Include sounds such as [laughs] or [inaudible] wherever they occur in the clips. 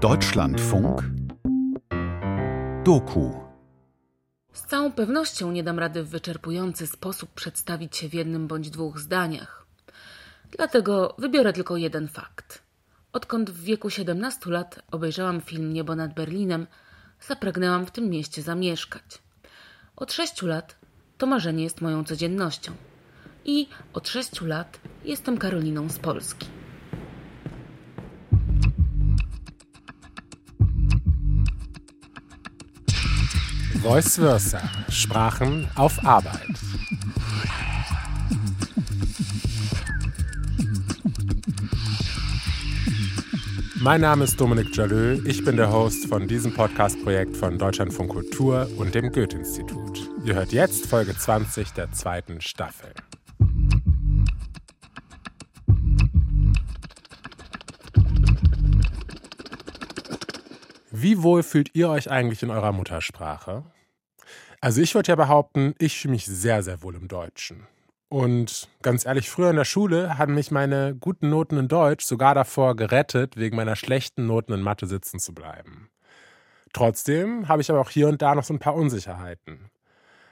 Deutschlandfunk Doku Z całą pewnością nie dam rady w wyczerpujący sposób przedstawić się w jednym bądź dwóch zdaniach. Dlatego wybiorę tylko jeden fakt. Odkąd w wieku 17 lat obejrzałam film Niebo nad Berlinem, zapragnęłam w tym mieście zamieszkać. Od 6 lat to marzenie jest moją codziennością. I od 6 lat jestem Karoliną z Polski. Voice versa. Sprachen auf Arbeit. Mein Name ist Dominik Jalö. Ich bin der Host von diesem Podcast-Projekt von Deutschlandfunk Kultur und dem Goethe-Institut. Ihr hört jetzt Folge 20 der zweiten Staffel. Wie wohl fühlt ihr euch eigentlich in eurer Muttersprache? Also ich würde ja behaupten, ich fühle mich sehr, sehr wohl im Deutschen. Und ganz ehrlich, früher in der Schule haben mich meine guten Noten in Deutsch sogar davor gerettet, wegen meiner schlechten Noten in Mathe sitzen zu bleiben. Trotzdem habe ich aber auch hier und da noch so ein paar Unsicherheiten.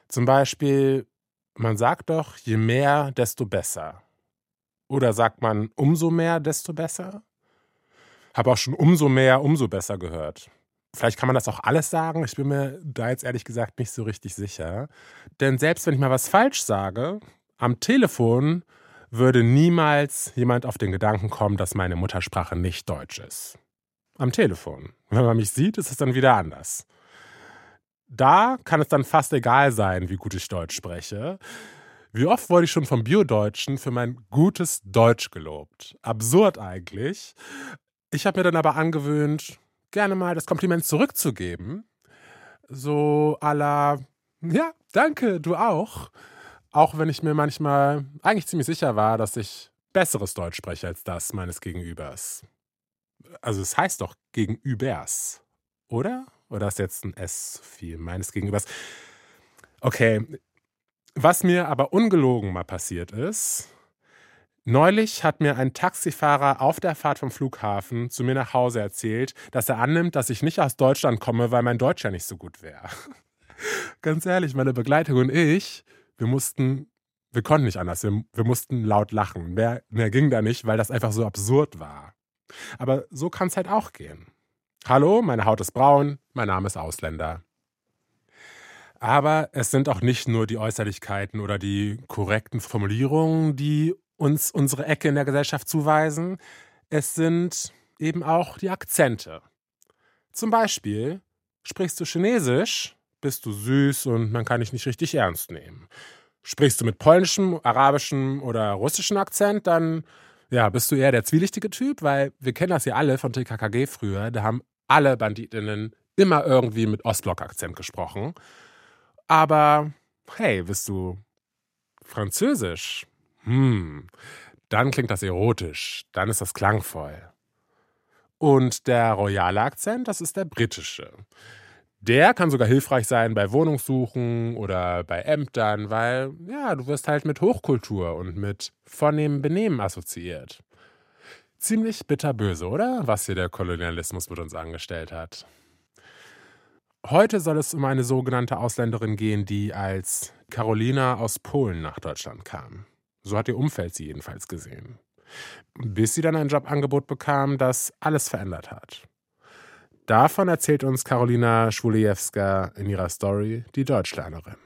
Zum Beispiel, man sagt doch, je mehr, desto besser. Oder sagt man, umso mehr, desto besser? Habe auch schon umso mehr, umso besser gehört. Vielleicht kann man das auch alles sagen. Ich bin mir da jetzt ehrlich gesagt nicht so richtig sicher. Denn selbst wenn ich mal was falsch sage, am Telefon würde niemals jemand auf den Gedanken kommen, dass meine Muttersprache nicht Deutsch ist. Am Telefon. Wenn man mich sieht, ist es dann wieder anders. Da kann es dann fast egal sein, wie gut ich Deutsch spreche. Wie oft wurde ich schon vom Biodeutschen für mein gutes Deutsch gelobt? Absurd eigentlich. Ich habe mir dann aber angewöhnt, gerne mal das Kompliment zurückzugeben. So à la, ja, danke, du auch. Auch wenn ich mir manchmal eigentlich ziemlich sicher war, dass ich besseres Deutsch spreche als das meines Gegenübers. Also es heißt doch Gegenübers, oder? Oder ist jetzt ein S viel meines Gegenübers? Okay, was mir aber ungelogen mal passiert ist, Neulich hat mir ein Taxifahrer auf der Fahrt vom Flughafen zu mir nach Hause erzählt, dass er annimmt, dass ich nicht aus Deutschland komme, weil mein Deutsch ja nicht so gut wäre. [laughs] Ganz ehrlich, meine Begleitung und ich, wir mussten, wir konnten nicht anders, wir, wir mussten laut lachen. Mehr, mehr ging da nicht, weil das einfach so absurd war. Aber so kann es halt auch gehen. Hallo, meine Haut ist braun, mein Name ist Ausländer. Aber es sind auch nicht nur die Äußerlichkeiten oder die korrekten Formulierungen, die uns unsere Ecke in der Gesellschaft zuweisen. Es sind eben auch die Akzente. Zum Beispiel sprichst du Chinesisch, bist du süß und man kann dich nicht richtig ernst nehmen. Sprichst du mit polnischem, arabischem oder russischem Akzent, dann ja, bist du eher der zwielichtige Typ, weil wir kennen das ja alle von TKKG früher, da haben alle Banditinnen immer irgendwie mit Ostblock-Akzent gesprochen. Aber hey, bist du französisch? Hm, dann klingt das erotisch, dann ist das klangvoll. Und der royale Akzent, das ist der britische. Der kann sogar hilfreich sein bei Wohnungssuchen oder bei Ämtern, weil ja, du wirst halt mit Hochkultur und mit vornehmem Benehmen assoziiert. Ziemlich bitterböse, oder? Was hier der Kolonialismus mit uns angestellt hat. Heute soll es um eine sogenannte Ausländerin gehen, die als Carolina aus Polen nach Deutschland kam. So hat ihr Umfeld sie jedenfalls gesehen. Bis sie dann ein Jobangebot bekam, das alles verändert hat. Davon erzählt uns Karolina Schwulejewska in ihrer Story Die Deutschlernerin.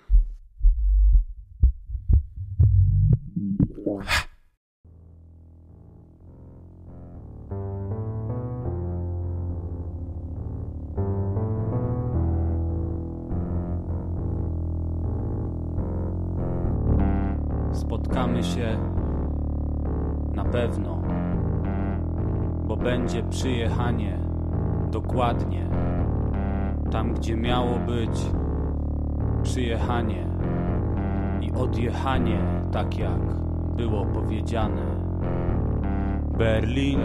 Spotkamy się na pewno, bo będzie przyjechanie dokładnie tam, gdzie miało być przyjechanie i odjechanie, tak jak było powiedziane. Berlin,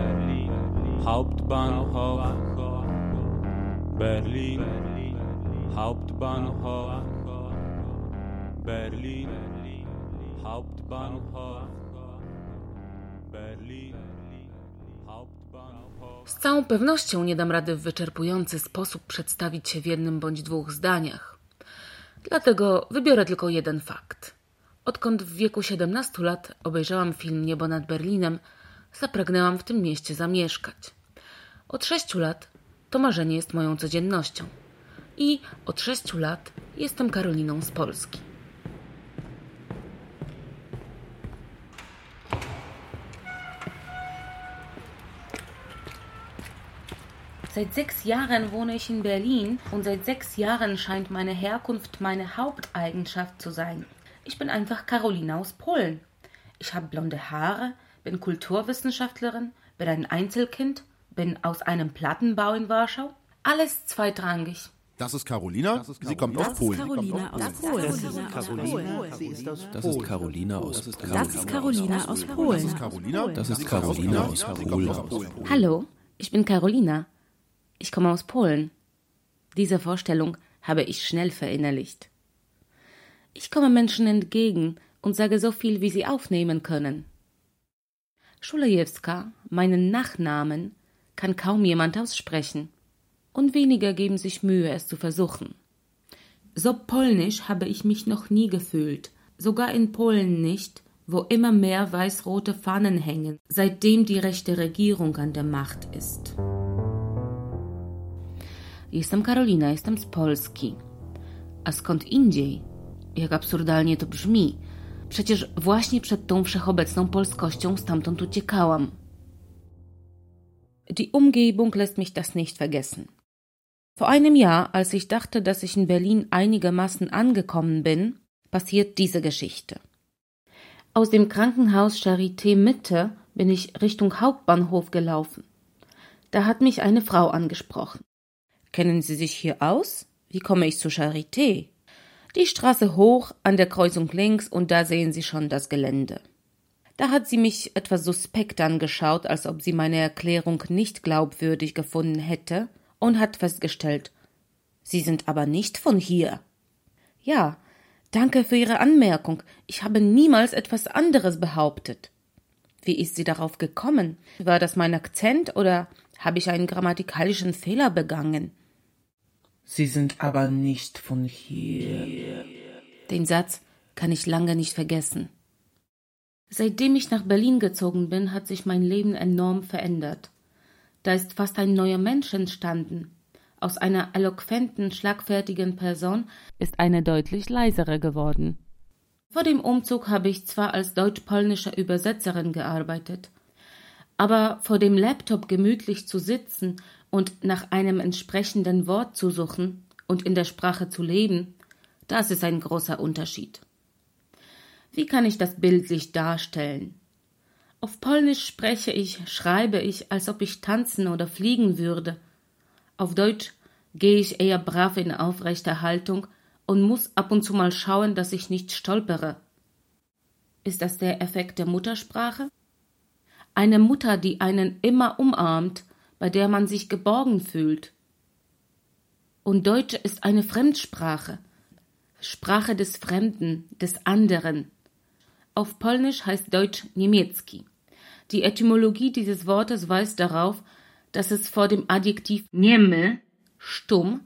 Hauptbahnhof, Berlin, Hauptbahnhof, Berlin. Hauptbahnhof Berlin Z całą pewnością nie dam rady w wyczerpujący sposób przedstawić się w jednym bądź dwóch zdaniach. Dlatego wybiorę tylko jeden fakt. Odkąd w wieku 17 lat obejrzałam film Niebo nad Berlinem, zapragnęłam w tym mieście zamieszkać. Od sześciu lat to marzenie jest moją codziennością. I od sześciu lat jestem Karoliną z Polski. Seit sechs Jahren wohne ich in Berlin und seit sechs Jahren scheint meine Herkunft meine Haupteigenschaft zu sein. Ich bin einfach Carolina aus Polen. Ich habe blonde Haare, bin Kulturwissenschaftlerin, bin ein Einzelkind, bin aus einem Plattenbau in Warschau. Alles zweitrangig. Das ist Carolina. Sie kommt aus Polen. Carolina aus Polen. Das ist Carolina aus Polen. Das ist Carolina aus Polen. Das ist Carolina. Das ist Carolina aus Polen. Hallo, ich bin Carolina. Ich komme aus Polen. Diese Vorstellung habe ich schnell verinnerlicht. Ich komme Menschen entgegen und sage so viel, wie sie aufnehmen können. Schulejewska, meinen Nachnamen, kann kaum jemand aussprechen. Und weniger geben sich Mühe, es zu versuchen. So polnisch habe ich mich noch nie gefühlt, sogar in Polen nicht, wo immer mehr weiß-rote Fahnen hängen, seitdem die rechte Regierung an der Macht ist. Jestem Karolina, jestem z Polski. A skąd indziej? Jak absurdalnie to brzmi. Przecież właśnie przed tą wszechobecną polskością stamtąd uciekałam. Die Umgebung lässt mich das nicht vergessen. Vor einem Jahr, als ich dachte, dass ich in Berlin einigermaßen angekommen bin, passiert diese Geschichte. Aus dem Krankenhaus Charité Mitte bin ich Richtung Hauptbahnhof gelaufen. Da hat mich eine Frau angesprochen. Kennen Sie sich hier aus? Wie komme ich zur Charité? Die Straße hoch, an der Kreuzung links und da sehen Sie schon das Gelände. Da hat sie mich etwas suspekt angeschaut, als ob sie meine Erklärung nicht glaubwürdig gefunden hätte und hat festgestellt, Sie sind aber nicht von hier. Ja, danke für Ihre Anmerkung. Ich habe niemals etwas anderes behauptet. Wie ist sie darauf gekommen? War das mein Akzent oder habe ich einen grammatikalischen Fehler begangen? Sie sind aber nicht von hier. Den Satz kann ich lange nicht vergessen. Seitdem ich nach Berlin gezogen bin, hat sich mein Leben enorm verändert. Da ist fast ein neuer Mensch entstanden. Aus einer eloquenten, schlagfertigen Person ist eine deutlich leisere geworden. Vor dem Umzug habe ich zwar als deutsch-polnische Übersetzerin gearbeitet, aber vor dem Laptop gemütlich zu sitzen und nach einem entsprechenden Wort zu suchen und in der Sprache zu leben, das ist ein großer Unterschied. Wie kann ich das bildlich darstellen? Auf Polnisch spreche ich, schreibe ich, als ob ich tanzen oder fliegen würde. Auf Deutsch gehe ich eher brav in aufrechter Haltung und muss ab und zu mal schauen, dass ich nicht stolpere. Ist das der Effekt der Muttersprache? Eine Mutter, die einen immer umarmt, bei der man sich geborgen fühlt. Und Deutsch ist eine Fremdsprache, Sprache des Fremden, des anderen. Auf Polnisch heißt Deutsch Niemiecki. Die Etymologie dieses Wortes weist darauf, dass es vor dem Adjektiv niemy, stumm,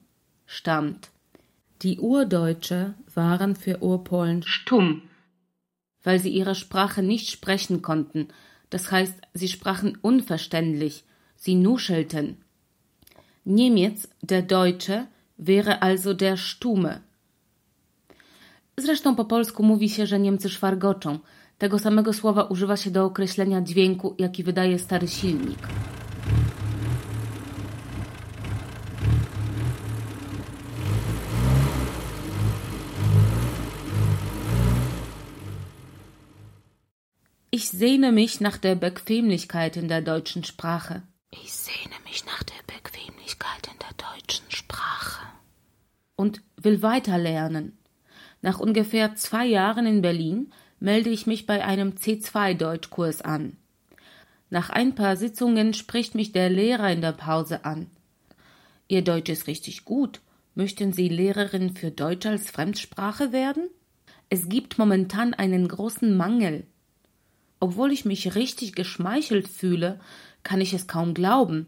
stammt. Die Urdeutsche waren für Urpolen stumm, weil sie ihre Sprache nicht sprechen konnten, das heißt, sie sprachen unverständlich, sie nuschelten. Niemiec, der Deutsche, wäre also der Stumme. Zresztą po polsku mówi się, że Niemcy szwargoczą. Tego samego słowa używa się do określenia dźwięku, jaki wydaje stary silnik. Ich sehne mich nach der Bequemlichkeit in der deutschen Sprache. Ich sehne mich nach der Bequemlichkeit in der deutschen Sprache. Und will weiter lernen. Nach ungefähr zwei Jahren in Berlin melde ich mich bei einem C2-Deutschkurs an. Nach ein paar Sitzungen spricht mich der Lehrer in der Pause an. Ihr Deutsch ist richtig gut. Möchten Sie Lehrerin für Deutsch als Fremdsprache werden? Es gibt momentan einen großen Mangel. Obwohl ich mich richtig geschmeichelt fühle, kann ich es kaum glauben.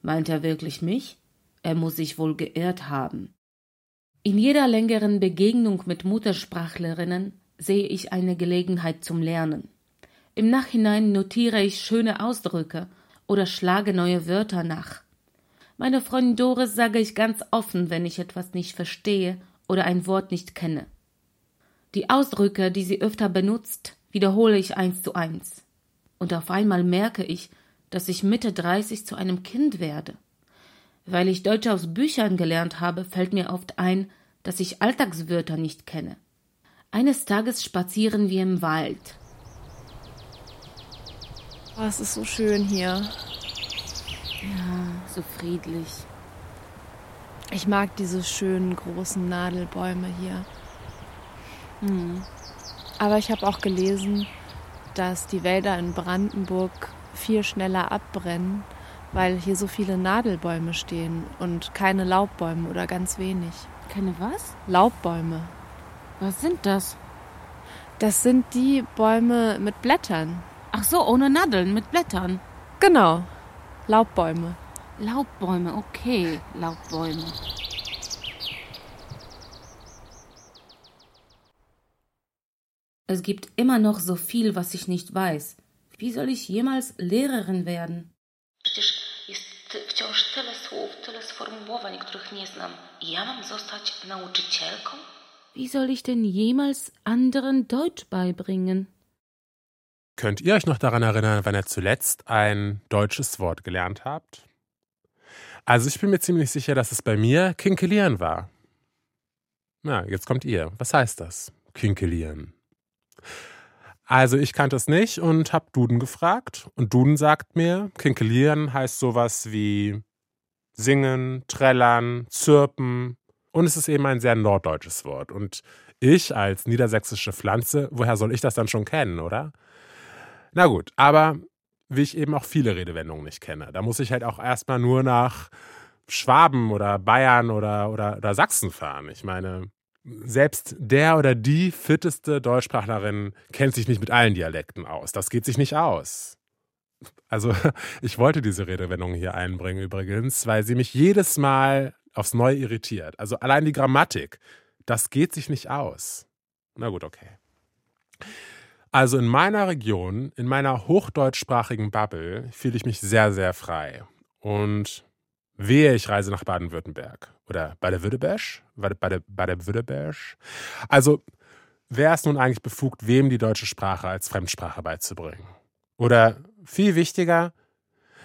Meint er wirklich mich? Er muss sich wohl geirrt haben. In jeder längeren Begegnung mit Muttersprachlerinnen sehe ich eine Gelegenheit zum Lernen. Im Nachhinein notiere ich schöne Ausdrücke oder schlage neue Wörter nach. Meine Freundin Doris sage ich ganz offen, wenn ich etwas nicht verstehe oder ein Wort nicht kenne. Die Ausdrücke, die sie öfter benutzt, wiederhole ich eins zu eins. Und auf einmal merke ich, dass ich Mitte dreißig zu einem Kind werde. Weil ich Deutsch aus Büchern gelernt habe, fällt mir oft ein, dass ich Alltagswörter nicht kenne. Eines Tages spazieren wir im Wald. Oh, es ist so schön hier. Ja, so friedlich. Ich mag diese schönen großen Nadelbäume hier. Hm. Aber ich habe auch gelesen, dass die Wälder in Brandenburg viel schneller abbrennen, weil hier so viele Nadelbäume stehen und keine Laubbäume oder ganz wenig. Keine was? Laubbäume. Was sind das? Das sind die Bäume mit Blättern. Ach so, ohne Nadeln, mit Blättern. Genau. Laubbäume. Laubbäume, okay, Laubbäume. Es gibt immer noch so viel, was ich nicht weiß. Wie soll ich jemals Lehrerin werden? Przecież jest wciąż tyle słów, tyle sformułowań, których nie znam. Ja mam zostać nauczycielką? Wie soll ich denn jemals anderen Deutsch beibringen? Könnt ihr euch noch daran erinnern, wann ihr zuletzt ein deutsches Wort gelernt habt? Also ich bin mir ziemlich sicher, dass es bei mir Kinkelieren war. Na, jetzt kommt ihr. Was heißt das? Kinkelieren. Also ich kannte es nicht und habe Duden gefragt. Und Duden sagt mir, Kinkelieren heißt sowas wie singen, trällern, zirpen. Und es ist eben ein sehr norddeutsches Wort. Und ich als niedersächsische Pflanze, woher soll ich das dann schon kennen, oder? Na gut, aber wie ich eben auch viele Redewendungen nicht kenne. Da muss ich halt auch erstmal nur nach Schwaben oder Bayern oder, oder, oder Sachsen fahren. Ich meine, selbst der oder die fitteste Deutschsprachlerin kennt sich nicht mit allen Dialekten aus. Das geht sich nicht aus. Also, [laughs] ich wollte diese Redewendung hier einbringen übrigens, weil sie mich jedes Mal aufs Neue irritiert. Also allein die Grammatik, das geht sich nicht aus. Na gut, okay. Also in meiner Region, in meiner hochdeutschsprachigen Bubble, fühle ich mich sehr, sehr frei. Und wehe, ich reise nach Baden-Württemberg oder Baden-Württemberg, Baden-Württemberg. Also, wer ist nun eigentlich befugt, wem die deutsche Sprache als Fremdsprache beizubringen? Oder viel wichtiger,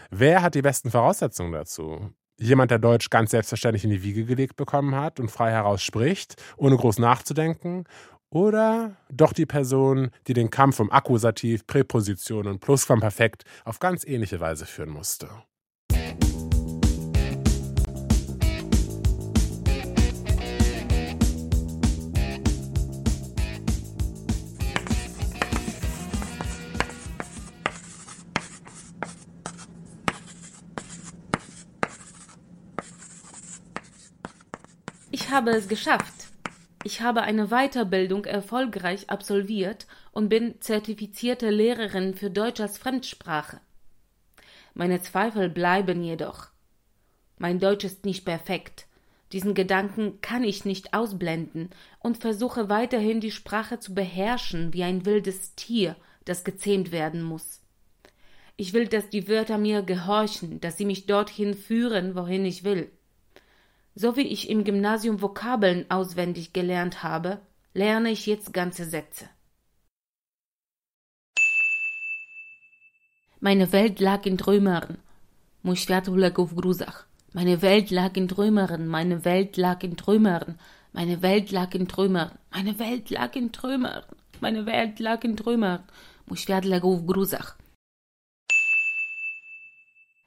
wer hat die besten Voraussetzungen dazu? Jemand, der Deutsch ganz selbstverständlich in die Wiege gelegt bekommen hat und frei heraus spricht, ohne groß nachzudenken? Oder doch die Person, die den Kampf um Akkusativ, Präposition und Plusquamperfekt auf ganz ähnliche Weise führen musste? Ich habe es geschafft. Ich habe eine Weiterbildung erfolgreich absolviert und bin zertifizierte Lehrerin für Deutsch als Fremdsprache. Meine Zweifel bleiben jedoch. Mein Deutsch ist nicht perfekt. Diesen Gedanken kann ich nicht ausblenden und versuche weiterhin die Sprache zu beherrschen wie ein wildes Tier, das gezähmt werden muss. Ich will, dass die Wörter mir gehorchen, dass sie mich dorthin führen, wohin ich will. So wie ich im Gymnasium Vokabeln auswendig gelernt habe, lerne ich jetzt ganze Sätze. Meine Welt lag in Trümmern. Mój świat. Meine Welt lag in Trümmern, meine Welt lag in Trümmern, meine Welt lag in Trümmern, meine Welt lag in Trümmern, meine Welt lag in Trümmern. Mój świat.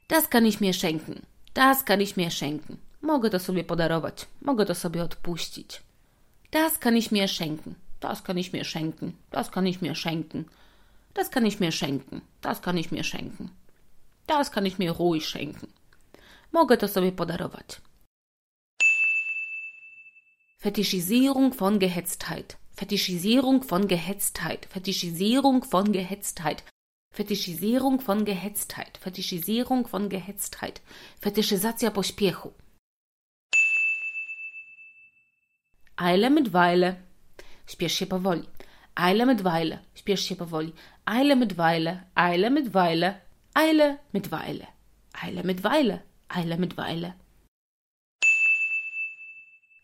Das kann ich mir schenken. Das kann ich mir schenken. Mogę to sobie podarować, mogę to sobie odpuścić. Das kann ich mir schenken, das kann ich mir schenken, das kann ich mir schenken, das kann ich mir schenken, das kann ich mir schenken, das kann ich mir ruhig schenken. Mogę to sobie podarować. Fetischisierung von Gehetztheit, Fetischisierung von Gehetztheit, Fetischisierung von Gehetztheit, Fetischisierung von Gehetztheit. Fetischisierung von Gehetztheit. Fetyszyzacja pośpiechu. Eile mit Weile. Śpiesz się powoli. Eile mit Weile. Śpiesz się powoli. Eile mit Weile. Eile mit Weile. Eile mit Weile. Eile mit Weile. Eile mit Weile.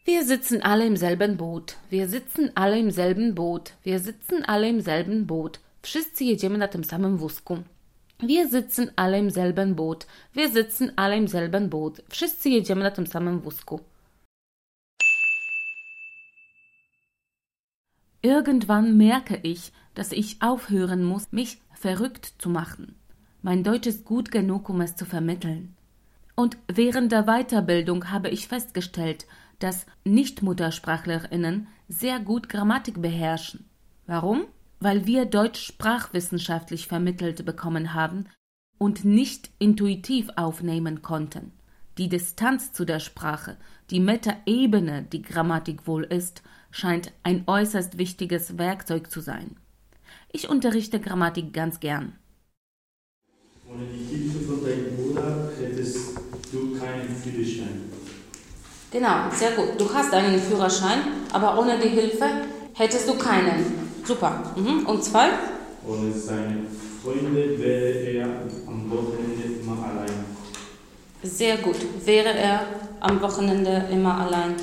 Wir sitzen alle im selben Boot. Wir sitzen alle im selben Boot. Wir sitzen alle im selben Boot. Wszyscy jedziemy na tym samym wózku. Wir sitzen alle im selben Boot. Wir sitzen alle im selben Boot. Wszyscy jedziemy na tym samym wózku. Irgendwann merke ich, dass ich aufhören muss, mich verrückt zu machen. Mein Deutsch ist gut genug, um es zu vermitteln. Und während der Weiterbildung habe ich festgestellt, dass Nichtmuttersprachlerinnen sehr gut Grammatik beherrschen. Warum? Weil wir Deutsch sprachwissenschaftlich vermittelt bekommen haben und nicht intuitiv aufnehmen konnten. Die Distanz zu der Sprache, die Metaebene, die Grammatik wohl ist, scheint ein äußerst wichtiges Werkzeug zu sein. Ich unterrichte Grammatik ganz gern. Ohne die Hilfe von deinem Bruder hättest du keinen Führerschein. Genau, sehr gut. Du hast einen Führerschein, aber ohne die Hilfe hättest du keinen. Super. Mhm. Und zwei? Ohne seine Freunde wäre er am Wochenende immer allein. Sehr gut. Wäre er am Wochenende immer allein.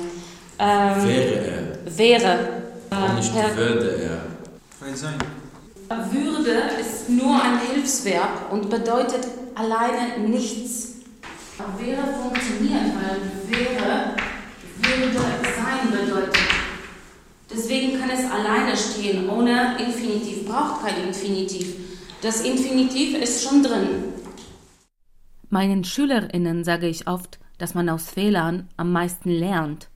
Ähm, Wäre er. Wäre. Und nicht Herr- würde er. Sein. Würde ist nur ein Hilfsverb und bedeutet alleine nichts. Wäre funktioniert, weil wäre würde sein bedeutet. Deswegen kann es alleine stehen, ohne Infinitiv. Braucht kein Infinitiv. Das Infinitiv ist schon drin. Meinen SchülerInnen sage ich oft, dass man aus Fehlern am meisten lernt.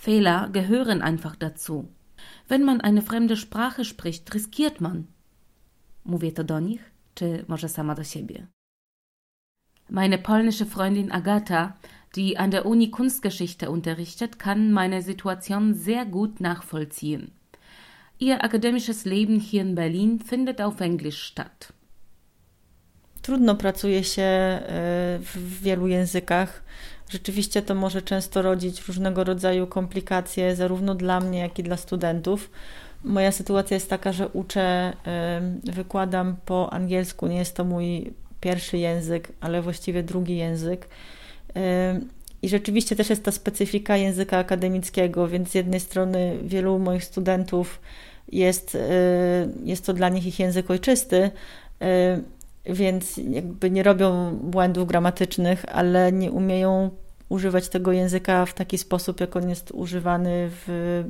Fehler gehören einfach dazu. Wenn man eine fremde Sprache spricht, riskiert man. Mówię to do nich, czy może sama do siebie? Meine polnische Freundin Agata, die an der Uni Kunstgeschichte unterrichtet, kann meine Situation sehr gut nachvollziehen. Ihr akademisches Leben hier in Berlin findet auf Englisch statt. Trudno pracuje się e, w wielu językach. Rzeczywiście to może często rodzić różnego rodzaju komplikacje, zarówno dla mnie, jak i dla studentów. Moja sytuacja jest taka, że uczę, wykładam po angielsku. Nie jest to mój pierwszy język, ale właściwie drugi język. I rzeczywiście też jest ta specyfika języka akademickiego, więc z jednej strony wielu moich studentów jest, e, jest to dla nich ich język ojczysty, e, więc jakby nie robią błędów gramatycznych, ale nie umieją używać tego języka w taki sposób, jak on jest używany w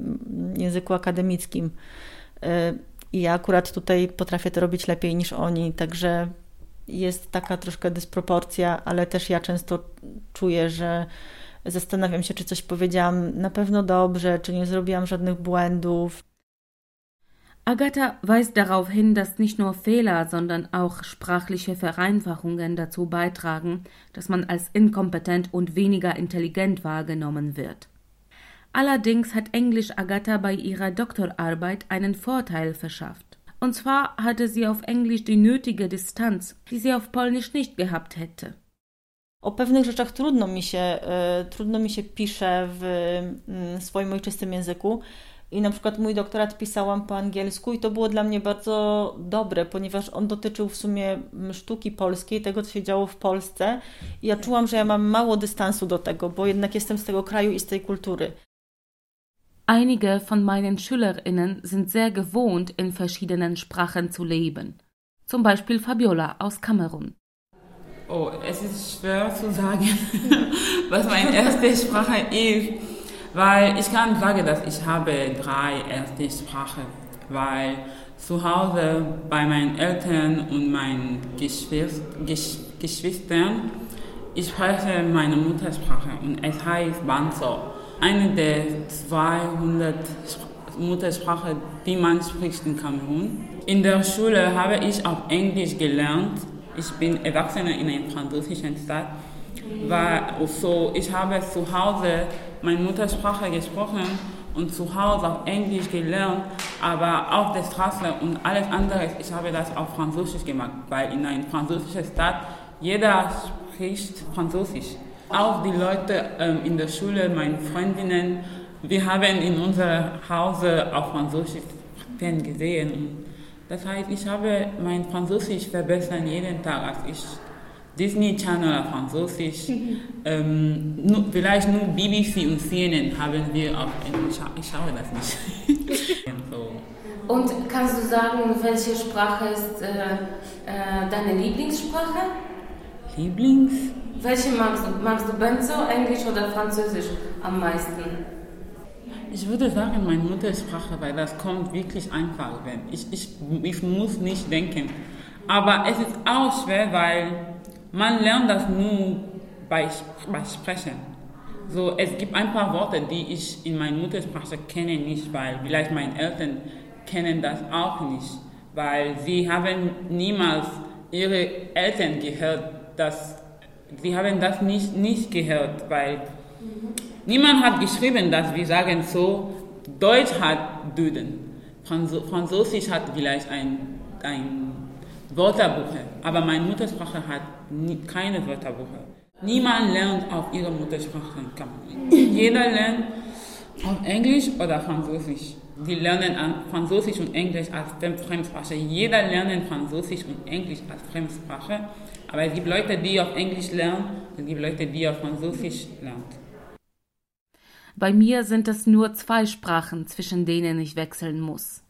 języku akademickim. E, I ja akurat tutaj potrafię to robić lepiej niż oni, także jest taka troszkę dysproporcja, ale też ja często czuję, że zastanawiam się, czy coś powiedziałam na pewno dobrze, czy nie zrobiłam żadnych błędów. Agatha weist darauf hin, dass nicht nur Fehler, sondern auch sprachliche Vereinfachungen dazu beitragen, dass man als inkompetent und weniger intelligent wahrgenommen wird. Allerdings hat Englisch Agatha bei ihrer Doktorarbeit einen Vorteil verschafft. Und zwar hatte sie auf Englisch die nötige Distanz, die sie auf Polnisch nicht gehabt hätte. O pewnych rzeczach trudno mi się, e, trudno mi się pisze w swoim ojczystym języku. I na przykład mój doktorat pisałam po angielsku i to było dla mnie bardzo dobre, ponieważ on dotyczył w sumie sztuki polskiej, tego co się działo w Polsce. I ja czułam, że ja mam mało dystansu do tego, bo jednak jestem z tego kraju i z tej kultury. Einige von meinen SchülerInnen sind sehr gewohnt, in verschiedenen Sprachen zu leben. Zum Beispiel Fabiola aus Kamerun. Oh, es ist schwer zu sagen, [laughs] was meine erste Sprache ist, weil ich kann sagen, dass ich habe drei erste Sprachen, weil zu Hause bei meinen Eltern und meinen Geschwist Gesch Geschwistern ich spreche meine Muttersprache und es heißt Banzo. Eine der 200 Muttersprachen, die man spricht in Kamerun. In der Schule habe ich auf Englisch gelernt. Ich bin Erwachsene in einer französischen Stadt. War so, ich habe zu Hause meine Muttersprache gesprochen und zu Hause auf Englisch gelernt. Aber auf der Straße und alles andere, ich habe das auf Französisch gemacht, weil in einer französischen Stadt jeder spricht Französisch. Auch die Leute ähm, in der Schule, meine Freundinnen, wir haben in unserem Hause auf Französisch gesehen. Das heißt, ich habe mein Französisch verbessert jeden Tag, als ich Disney Channel auf Französisch, [laughs] ähm, nur, vielleicht nur BBC und CNN haben wir auf Englisch. Ich schaue das nicht. [laughs] so. Und kannst du sagen, welche Sprache ist äh, äh, deine Lieblingssprache? Lieblings? Welche magst du? Magst du Benzo, Englisch oder Französisch am meisten? Ich würde sagen, meine Muttersprache, weil das kommt wirklich einfach. Ich, ich, ich muss nicht denken. Aber es ist auch schwer, weil man lernt das nur bei, bei Sprechen. So, es gibt ein paar Worte, die ich in meiner Muttersprache kenne nicht, weil vielleicht meine Eltern kennen das auch nicht, weil sie haben niemals ihre Eltern gehört, dass sie haben das nicht, nicht gehört, weil niemand hat geschrieben, dass wir sagen so, Deutsch hat Duden, Französisch hat vielleicht ein, ein Wörterbuch, aber meine Muttersprache hat keine Wörterbuch. Niemand lernt auf ihrer Muttersprache. Jeder lernt auf Englisch oder Französisch. Die lernen Französisch und Englisch als Fremdsprache. Jeder lernt Französisch und Englisch als Fremdsprache. Aber es gibt Leute, die auf Englisch lernen, es gibt Leute, die auf Französisch lernen. Bei mir sind es nur zwei Sprachen, zwischen denen ich wechseln muss.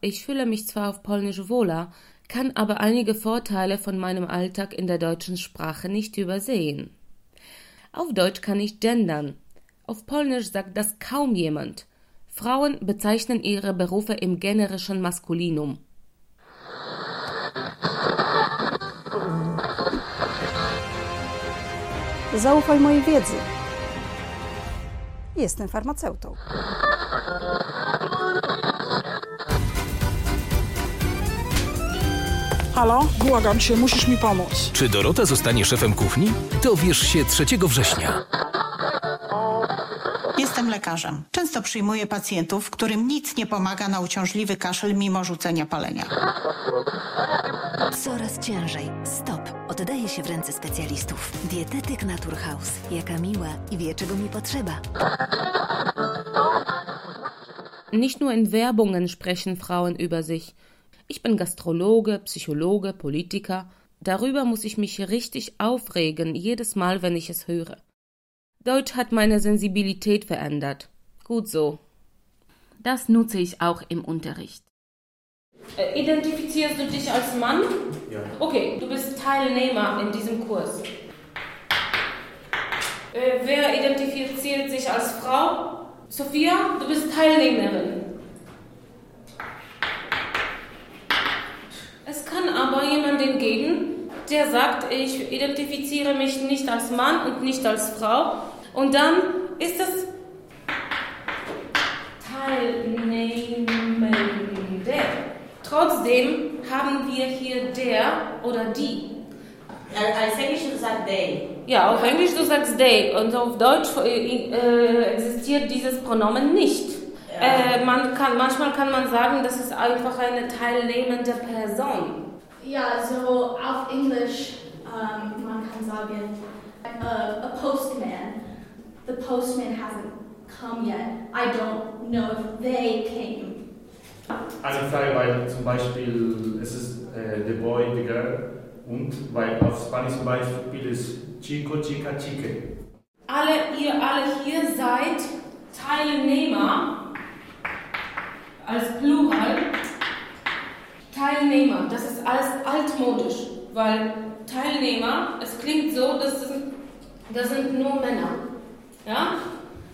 Ich fühle mich zwar auf Polnisch wohler, kann aber einige Vorteile von meinem Alltag in der deutschen Sprache nicht übersehen. Auf Deutsch kann ich gendern. Auf Polnisch sagt das kaum jemand. Frauen bezeichnen ihre Berufe im generischen Maskulinum. Zaufaj mojej wiedzy. Jestem farmaceutą. Halo, błagam cię, musisz mi pomóc. Czy Dorota zostanie szefem kuchni? Dowiesz się 3 września. Jestem lekarzem. Często przyjmuję pacjentów, którym nic nie pomaga na uciążliwy kaszel mimo rzucenia palenia. Coraz ciężej. Stop. Oddaję się w ręce specjalistów. Dietetyk Naturhaus. Jaka miła i wie, czego mi potrzeba. Nicht nur in Werbungen sprechen Frauen über sich. Ich bin Gastrologe, Psychologe, Politiker. Darüber muss ich mich richtig aufregen, jedes Mal, wenn ich es höre. Deutsch hat meine Sensibilität verändert. Gut so. Das nutze ich auch im Unterricht. Äh, identifizierst du dich als Mann? Ja. Okay, du bist Teilnehmer in diesem Kurs. Äh, wer identifiziert sich als Frau? Sophia, du bist Teilnehmerin. Kann aber jemanden geben, der sagt, ich identifiziere mich nicht als Mann und nicht als Frau. Und dann ist es Teilnehmende. Trotzdem haben wir hier der oder die. Als Englisch du sagst they. Ja, auf Englisch du sagst they und auf Deutsch äh, äh existiert dieses Pronomen nicht. Äh, man kann, manchmal kann man sagen, das ist einfach eine teilnehmende Person. Ja, so auf Englisch, um, man kann sagen, uh, a postman. The postman hasn't come yet. I don't know if they came. Eine Frage, weil zum Beispiel es ist äh, the boy, the girl und weil auf Spanisch zum Beispiel ist chico, chica, chique. Alle, ihr alle hier seid Teilnehmer als Plural Teilnehmer. Das ist alles altmodisch, weil Teilnehmer, es klingt so, das, das sind nur Männer. Ja?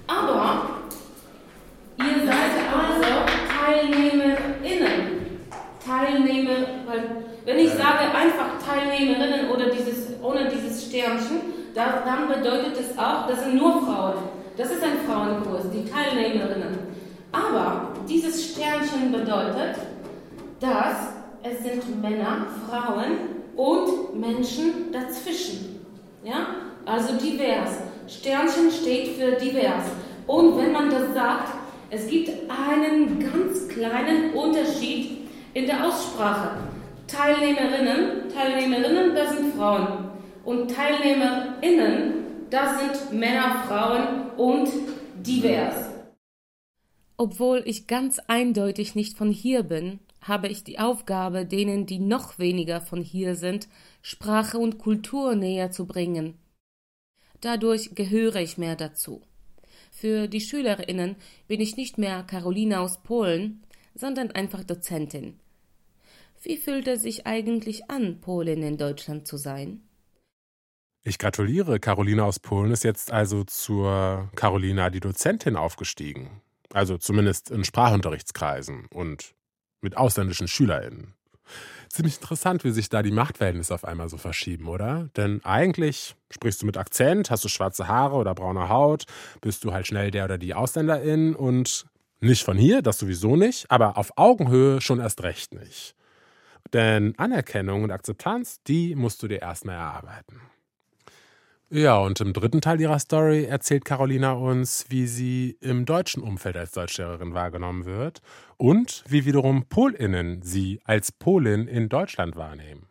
Aber ihr seid also TeilnehmerInnen. Teilnehmer, weil wenn ich sage einfach Teilnehmerinnen oder dieses, ohne dieses Sternchen, dann bedeutet es auch, das sind nur Frauen. Das ist ein Frauenkurs, die Teilnehmerinnen. Aber dieses Sternchen bedeutet, dass es sind Männer, Frauen und Menschen dazwischen. Ja? Also divers. Sternchen steht für divers. Und wenn man das sagt, Es gibt einen ganz kleinen Unterschied in der Aussprache. Teilnehmerinnen, Teilnehmerinnen, das sind Frauen. Und Teilnehmerinnen, das sind Männer, Frauen und divers. Obwohl ich ganz eindeutig nicht von hier bin, habe ich die Aufgabe, denen, die noch weniger von hier sind, Sprache und Kultur näher zu bringen. Dadurch gehöre ich mehr dazu. Für die Schülerinnen bin ich nicht mehr Caroline aus Polen, sondern einfach Dozentin. Wie fühlt es sich eigentlich an, Polin in Deutschland zu sein? Ich gratuliere. Caroline aus Polen ist jetzt also zur Carolina, die Dozentin, aufgestiegen. Also zumindest in Sprachunterrichtskreisen und mit ausländischen SchülerInnen. Ziemlich interessant, wie sich da die Machtverhältnisse auf einmal so verschieben, oder? Denn eigentlich sprichst du mit Akzent, hast du schwarze Haare oder braune Haut, bist du halt schnell der oder die Ausländerin und nicht von hier, das sowieso nicht, aber auf Augenhöhe schon erst recht nicht. Denn Anerkennung und Akzeptanz, die musst du dir erstmal erarbeiten. Ja, und im dritten Teil ihrer Story erzählt Carolina uns, wie sie im deutschen Umfeld als Deutschlehrerin wahrgenommen wird und wie wiederum PolInnen sie als Polin in Deutschland wahrnehmen.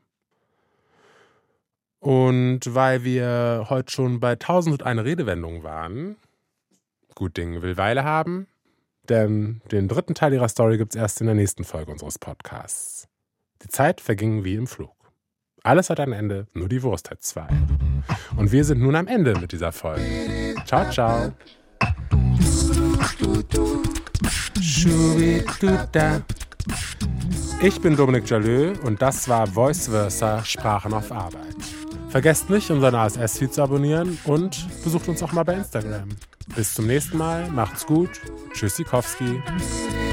Und weil wir heute schon bei 1001 Redewendungen waren, gut Ding will Weile haben, denn den dritten Teil ihrer Story gibt es erst in der nächsten Folge unseres Podcasts. Die Zeit verging wie im Flug. Alles hat ein Ende, nur die Wurst hat zwei. Und wir sind nun am Ende mit dieser Folge. Ciao, ciao. Ich bin Dominik Jalö und das war Voice Versa Sprachen auf Arbeit. Vergesst nicht, unseren ASS-Feed zu abonnieren und besucht uns auch mal bei Instagram. Bis zum nächsten Mal, macht's gut. Tschüssikowski. Ooh,